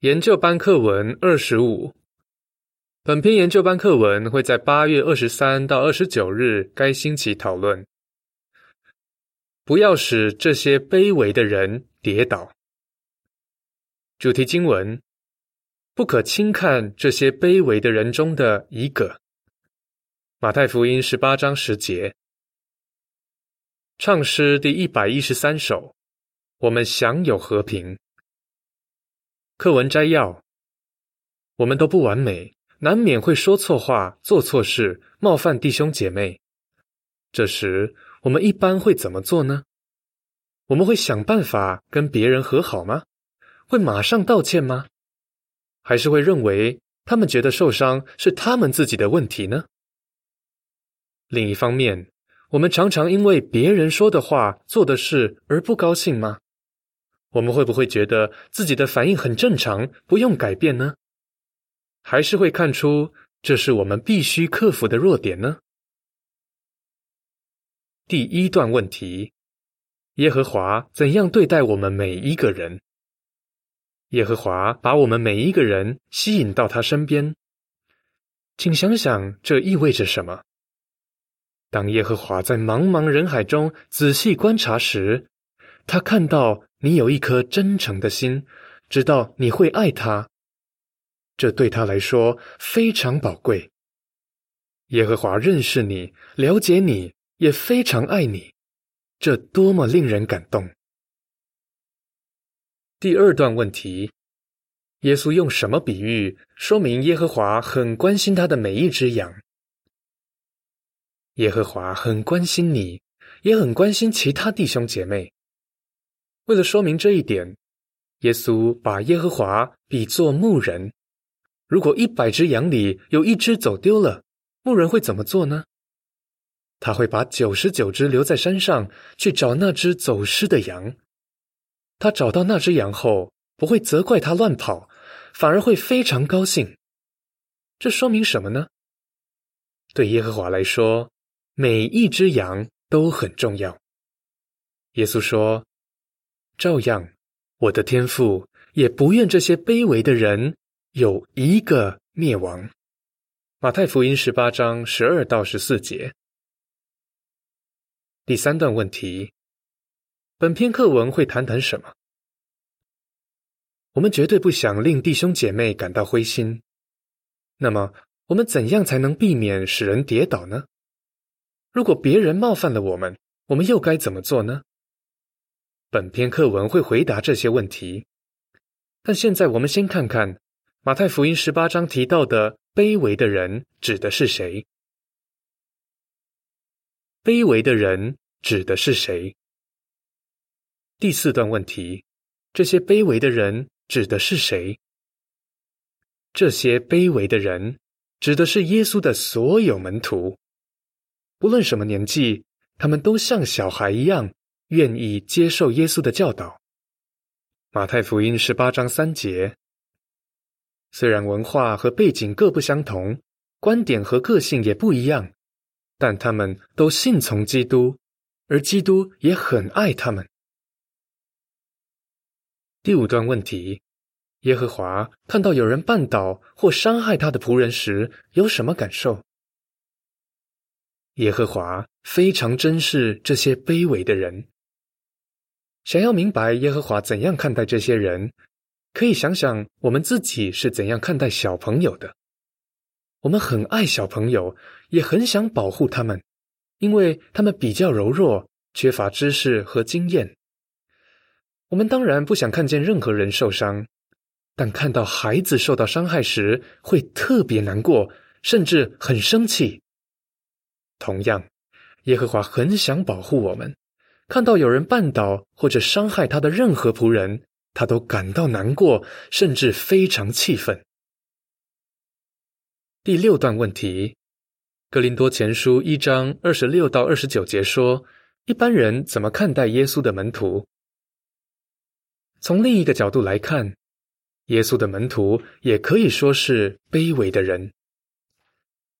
研究班课文二十五。本篇研究班课文会在八月二十三到二十九日该星期讨论。不要使这些卑微的人跌倒。主题经文：不可轻看这些卑微的人中的一个。马太福音十八章十节。唱诗第一百一十三首。我们享有和平。课文摘要：我们都不完美，难免会说错话、做错事、冒犯弟兄姐妹。这时，我们一般会怎么做呢？我们会想办法跟别人和好吗？会马上道歉吗？还是会认为他们觉得受伤是他们自己的问题呢？另一方面，我们常常因为别人说的话、做的事而不高兴吗？我们会不会觉得自己的反应很正常，不用改变呢？还是会看出这是我们必须克服的弱点呢？第一段问题：耶和华怎样对待我们每一个人？耶和华把我们每一个人吸引到他身边，请想想这意味着什么？当耶和华在茫茫人海中仔细观察时，他看到。你有一颗真诚的心，知道你会爱他，这对他来说非常宝贵。耶和华认识你，了解你，也非常爱你，这多么令人感动！第二段问题：耶稣用什么比喻说明耶和华很关心他的每一只羊？耶和华很关心你，也很关心其他弟兄姐妹。为了说明这一点，耶稣把耶和华比作牧人。如果一百只羊里有一只走丢了，牧人会怎么做呢？他会把九十九只留在山上去找那只走失的羊。他找到那只羊后，不会责怪他乱跑，反而会非常高兴。这说明什么呢？对耶和华来说，每一只羊都很重要。耶稣说。照样，我的天父也不愿这些卑微的人有一个灭亡。马太福音十八章十二到十四节。第三段问题：本篇课文会谈谈什么？我们绝对不想令弟兄姐妹感到灰心。那么，我们怎样才能避免使人跌倒呢？如果别人冒犯了我们，我们又该怎么做呢？本篇课文会回答这些问题，但现在我们先看看马太福音十八章提到的卑微的人指的是谁？卑微的人指的是谁？第四段问题：这些卑微的人指的是谁？这些卑微的人指的是耶稣的所有门徒，不论什么年纪，他们都像小孩一样。愿意接受耶稣的教导。马太福音十八章三节。虽然文化和背景各不相同，观点和个性也不一样，但他们都信从基督，而基督也很爱他们。第五段问题：耶和华看到有人绊倒或伤害他的仆人时，有什么感受？耶和华非常珍视这些卑微的人。想要明白耶和华怎样看待这些人，可以想想我们自己是怎样看待小朋友的。我们很爱小朋友，也很想保护他们，因为他们比较柔弱，缺乏知识和经验。我们当然不想看见任何人受伤，但看到孩子受到伤害时，会特别难过，甚至很生气。同样，耶和华很想保护我们。看到有人绊倒或者伤害他的任何仆人，他都感到难过，甚至非常气愤。第六段问题，《格林多前书》一章二十六到二十九节说：一般人怎么看待耶稣的门徒？从另一个角度来看，耶稣的门徒也可以说是卑微的人。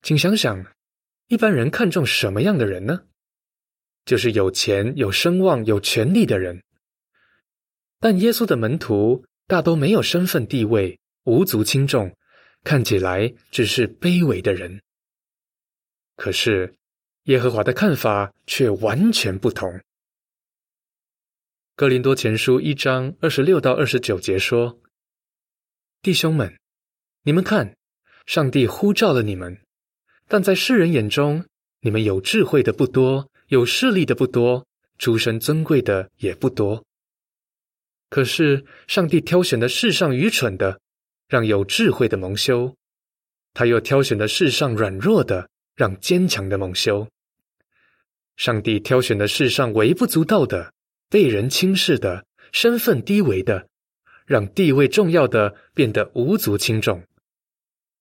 请想想，一般人看重什么样的人呢？就是有钱、有声望、有权力的人，但耶稣的门徒大都没有身份地位，无足轻重，看起来只是卑微的人。可是耶和华的看法却完全不同。哥林多前书一章二十六到二十九节说：“弟兄们，你们看，上帝呼召了你们，但在世人眼中，你们有智慧的不多，有势力的不多，出身尊贵的也不多。可是上帝挑选的世上愚蠢的，让有智慧的蒙羞；他又挑选的世上软弱的，让坚强的蒙羞。上帝挑选的世上微不足道的。”被人轻视的、身份低微的，让地位重要的变得无足轻重，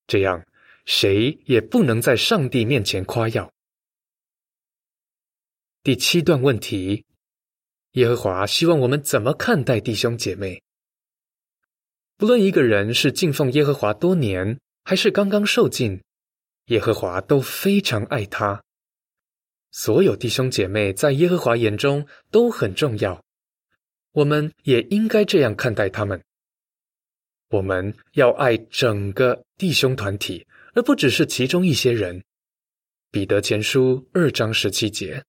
这样谁也不能在上帝面前夸耀。第七段问题：耶和华希望我们怎么看待弟兄姐妹？不论一个人是敬奉耶和华多年，还是刚刚受尽，耶和华都非常爱他。所有弟兄姐妹在耶和华眼中都很重要，我们也应该这样看待他们。我们要爱整个弟兄团体，而不只是其中一些人。彼得前书二章十七节，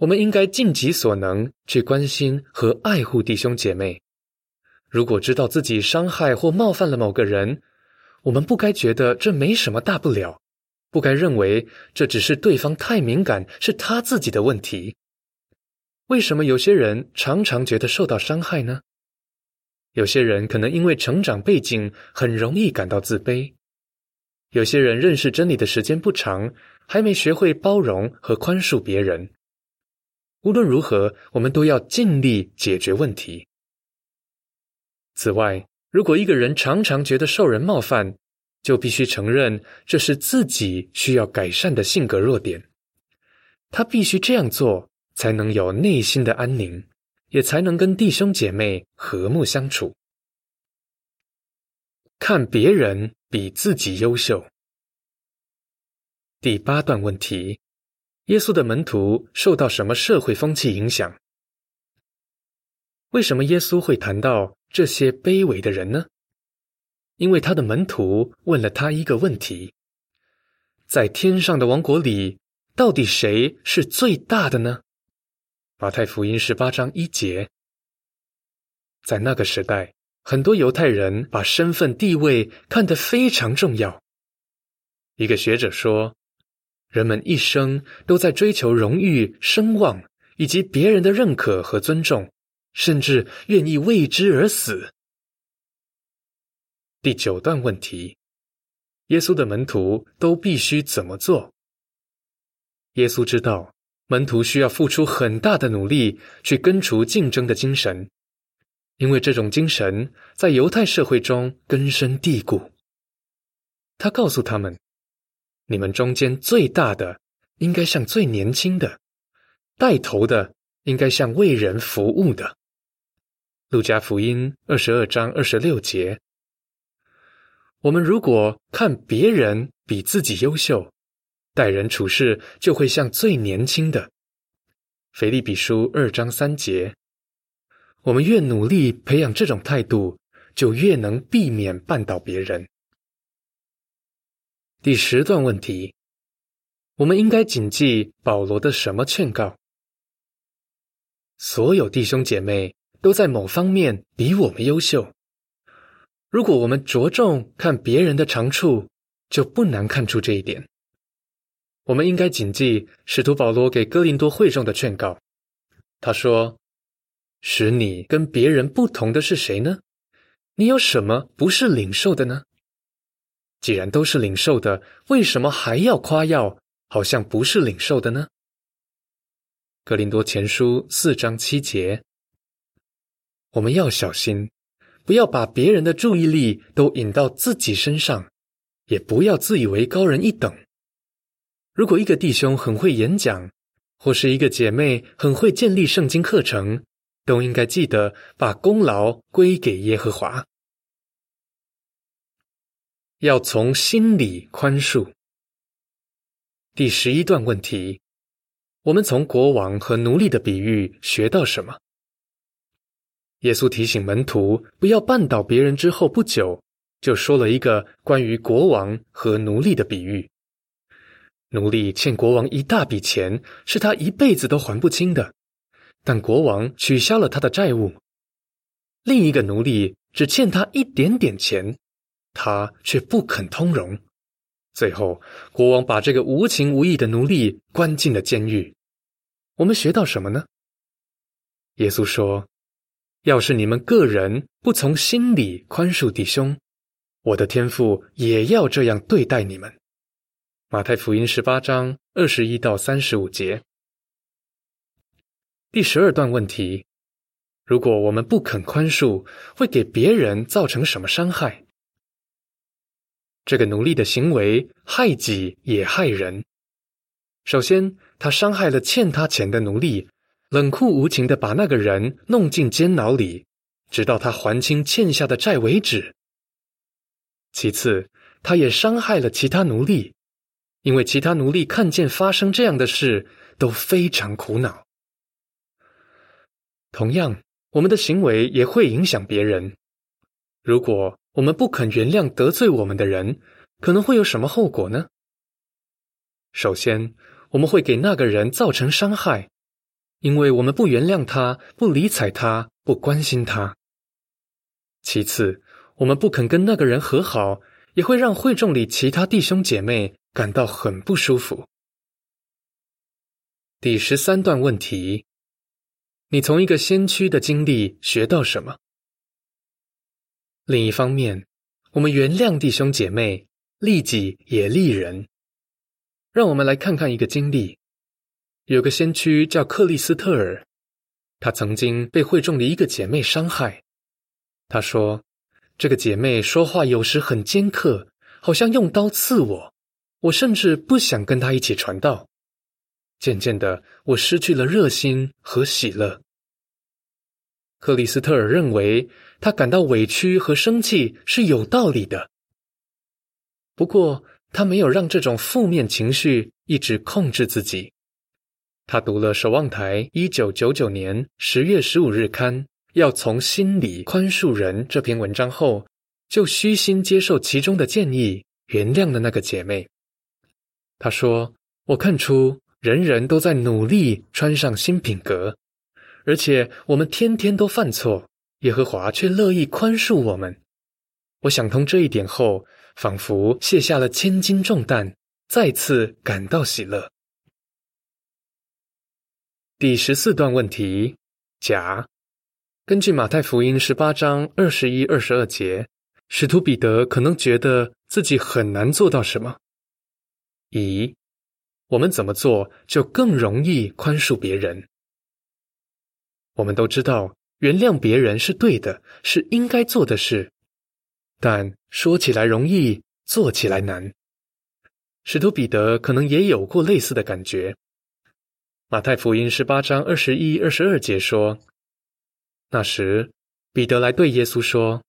我们应该尽己所能去关心和爱护弟兄姐妹。如果知道自己伤害或冒犯了某个人，我们不该觉得这没什么大不了。不该认为这只是对方太敏感，是他自己的问题。为什么有些人常常觉得受到伤害呢？有些人可能因为成长背景很容易感到自卑；有些人认识真理的时间不长，还没学会包容和宽恕别人。无论如何，我们都要尽力解决问题。此外，如果一个人常常觉得受人冒犯，就必须承认这是自己需要改善的性格弱点。他必须这样做，才能有内心的安宁，也才能跟弟兄姐妹和睦相处。看别人比自己优秀。第八段问题：耶稣的门徒受到什么社会风气影响？为什么耶稣会谈到这些卑微的人呢？因为他的门徒问了他一个问题：在天上的王国里，到底谁是最大的呢？马太福音十八章一节。在那个时代，很多犹太人把身份地位看得非常重要。一个学者说：“人们一生都在追求荣誉、声望以及别人的认可和尊重，甚至愿意为之而死。”第九段问题：耶稣的门徒都必须怎么做？耶稣知道门徒需要付出很大的努力去根除竞争的精神，因为这种精神在犹太社会中根深蒂固。他告诉他们：“你们中间最大的应该像最年轻的，带头的应该像为人服务的。”路加福音二十二章二十六节。我们如果看别人比自己优秀，待人处事就会像最年轻的。腓利比书二章三节，我们越努力培养这种态度，就越能避免绊倒别人。第十段问题，我们应该谨记保罗的什么劝告？所有弟兄姐妹都在某方面比我们优秀。如果我们着重看别人的长处，就不难看出这一点。我们应该谨记使徒保罗给哥林多会众的劝告。他说：“使你跟别人不同的是谁呢？你有什么不是领受的呢？既然都是领受的，为什么还要夸耀，好像不是领受的呢？”格林多前书四章七节，我们要小心。不要把别人的注意力都引到自己身上，也不要自以为高人一等。如果一个弟兄很会演讲，或是一个姐妹很会建立圣经课程，都应该记得把功劳归给耶和华。要从心里宽恕。第十一段问题：我们从国王和奴隶的比喻学到什么？耶稣提醒门徒不要绊倒别人之后不久，就说了一个关于国王和奴隶的比喻。奴隶欠国王一大笔钱，是他一辈子都还不清的，但国王取消了他的债务。另一个奴隶只欠他一点点钱，他却不肯通融。最后，国王把这个无情无义的奴隶关进了监狱。我们学到什么呢？耶稣说。要是你们个人不从心里宽恕弟兄，我的天父也要这样对待你们。马太福音十八章二十一到三十五节。第十二段问题：如果我们不肯宽恕，会给别人造成什么伤害？这个奴隶的行为害己也害人。首先，他伤害了欠他钱的奴隶。冷酷无情的把那个人弄进监牢里，直到他还清欠下的债为止。其次，他也伤害了其他奴隶，因为其他奴隶看见发生这样的事都非常苦恼。同样，我们的行为也会影响别人。如果我们不肯原谅得罪我们的人，可能会有什么后果呢？首先，我们会给那个人造成伤害。因为我们不原谅他，不理睬他，不关心他。其次，我们不肯跟那个人和好，也会让会众里其他弟兄姐妹感到很不舒服。第十三段问题：你从一个先驱的经历学到什么？另一方面，我们原谅弟兄姐妹，利己也利人。让我们来看看一个经历。有个先驱叫克里斯特尔，他曾经被会众的一个姐妹伤害。他说：“这个姐妹说话有时很尖刻，好像用刀刺我。我甚至不想跟她一起传道。渐渐的，我失去了热心和喜乐。”克里斯特尔认为他感到委屈和生气是有道理的。不过，他没有让这种负面情绪一直控制自己。他读了《守望台》一九九九年十月十五日刊“要从心里宽恕人”这篇文章后，就虚心接受其中的建议，原谅了那个姐妹。他说：“我看出人人都在努力穿上新品格，而且我们天天都犯错，耶和华却乐意宽恕我们。我想通这一点后，仿佛卸下了千斤重担，再次感到喜乐。”第十四段问题：甲，根据马太福音十八章二十一、二十二节，使徒彼得可能觉得自己很难做到什么。乙，我们怎么做就更容易宽恕别人？我们都知道，原谅别人是对的，是应该做的事，但说起来容易，做起来难。使徒彼得可能也有过类似的感觉。马太福音十八章二十一、二十二节说：“那时，彼得来对耶稣说：‘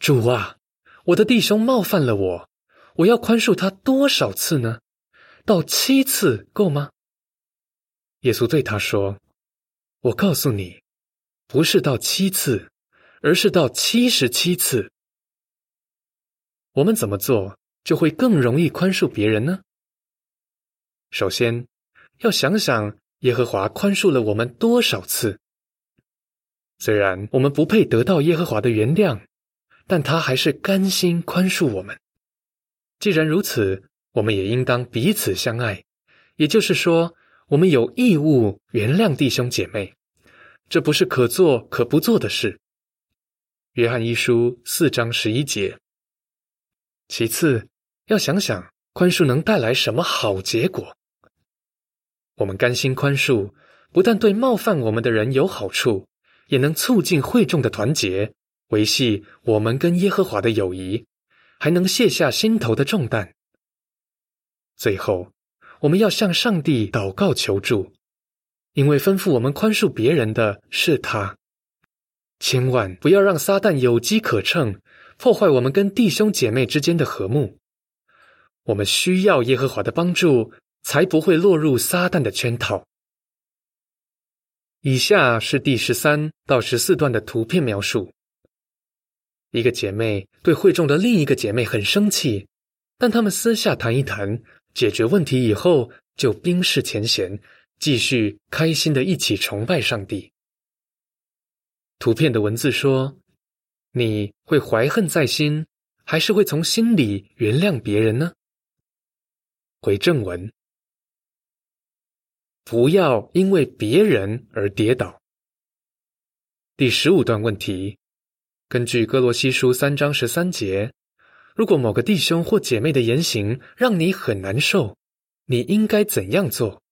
主啊，我的弟兄冒犯了我，我要宽恕他多少次呢？到七次够吗？’耶稣对他说：‘我告诉你，不是到七次，而是到七十七次。’我们怎么做就会更容易宽恕别人呢？首先。”要想想耶和华宽恕了我们多少次。虽然我们不配得到耶和华的原谅，但他还是甘心宽恕我们。既然如此，我们也应当彼此相爱。也就是说，我们有义务原谅弟兄姐妹，这不是可做可不做的事。约翰一书四章十一节。其次，要想想宽恕能带来什么好结果。我们甘心宽恕，不但对冒犯我们的人有好处，也能促进会众的团结，维系我们跟耶和华的友谊，还能卸下心头的重担。最后，我们要向上帝祷告求助，因为吩咐我们宽恕别人的是他。千万不要让撒旦有机可乘，破坏我们跟弟兄姐妹之间的和睦。我们需要耶和华的帮助。才不会落入撒旦的圈套。以下是第十三到十四段的图片描述。一个姐妹对会众的另一个姐妹很生气，但他们私下谈一谈，解决问题以后，就冰释前嫌，继续开心的一起崇拜上帝。图片的文字说：“你会怀恨在心，还是会从心里原谅别人呢？”回正文。不要因为别人而跌倒。第十五段问题：根据哥罗西书三章十三节，如果某个弟兄或姐妹的言行让你很难受，你应该怎样做？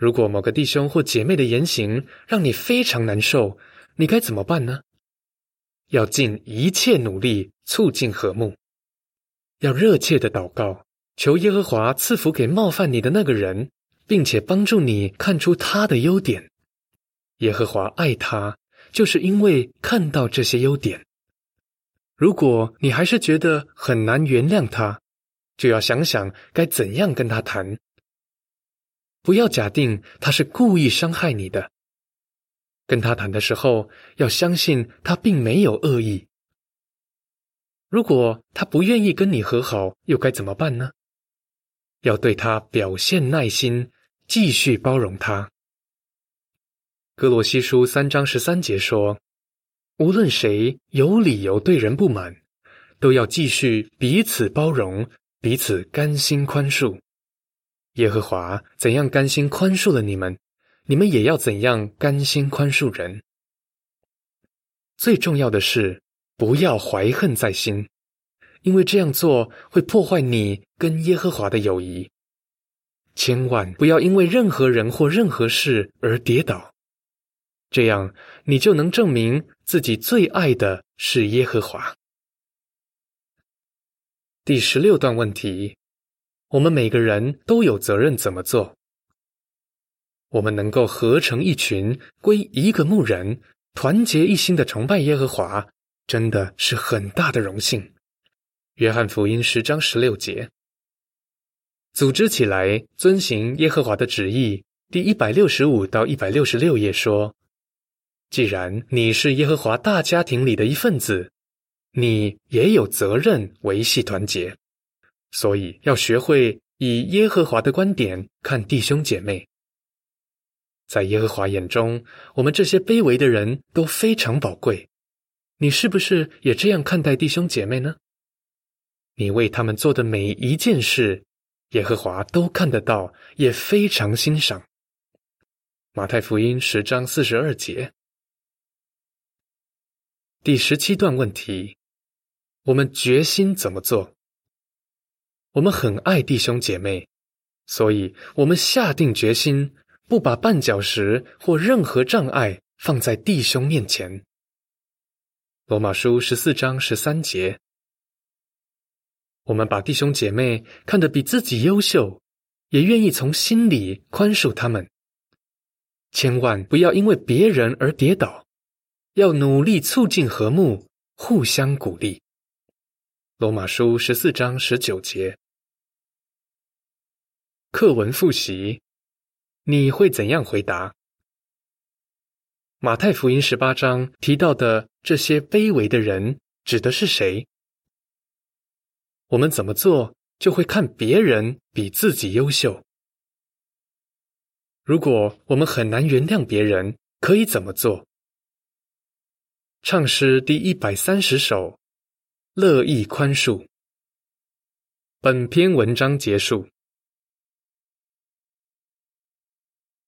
如果某个弟兄或姐妹的言行让你非常难受，你该怎么办呢？要尽一切努力促进和睦，要热切的祷告，求耶和华赐福给冒犯你的那个人。并且帮助你看出他的优点。耶和华爱他，就是因为看到这些优点。如果你还是觉得很难原谅他，就要想想该怎样跟他谈。不要假定他是故意伤害你的。跟他谈的时候，要相信他并没有恶意。如果他不愿意跟你和好，又该怎么办呢？要对他表现耐心。继续包容他。哥罗西书三章十三节说：“无论谁有理由对人不满，都要继续彼此包容，彼此甘心宽恕。耶和华怎样甘心宽恕了你们，你们也要怎样甘心宽恕人。最重要的是，不要怀恨在心，因为这样做会破坏你跟耶和华的友谊。”千万不要因为任何人或任何事而跌倒，这样你就能证明自己最爱的是耶和华。第十六段问题：我们每个人都有责任怎么做？我们能够合成一群，归一个牧人，团结一心的崇拜耶和华，真的是很大的荣幸。约翰福音十章十六节。组织起来，遵行耶和华的旨意。第一百六十五到一百六十六页说：“既然你是耶和华大家庭里的一份子，你也有责任维系团结，所以要学会以耶和华的观点看弟兄姐妹。在耶和华眼中，我们这些卑微的人都非常宝贵。你是不是也这样看待弟兄姐妹呢？你为他们做的每一件事。”耶和华都看得到，也非常欣赏。马太福音十章四十二节，第十七段问题：我们决心怎么做？我们很爱弟兄姐妹，所以我们下定决心，不把绊脚石或任何障碍放在弟兄面前。罗马书十四章十三节。我们把弟兄姐妹看得比自己优秀，也愿意从心里宽恕他们。千万不要因为别人而跌倒，要努力促进和睦，互相鼓励。罗马书十四章十九节。课文复习，你会怎样回答？马太福音十八章提到的这些卑微的人指的是谁？我们怎么做，就会看别人比自己优秀。如果我们很难原谅别人，可以怎么做？唱诗第一百三十首，乐意宽恕。本篇文章结束。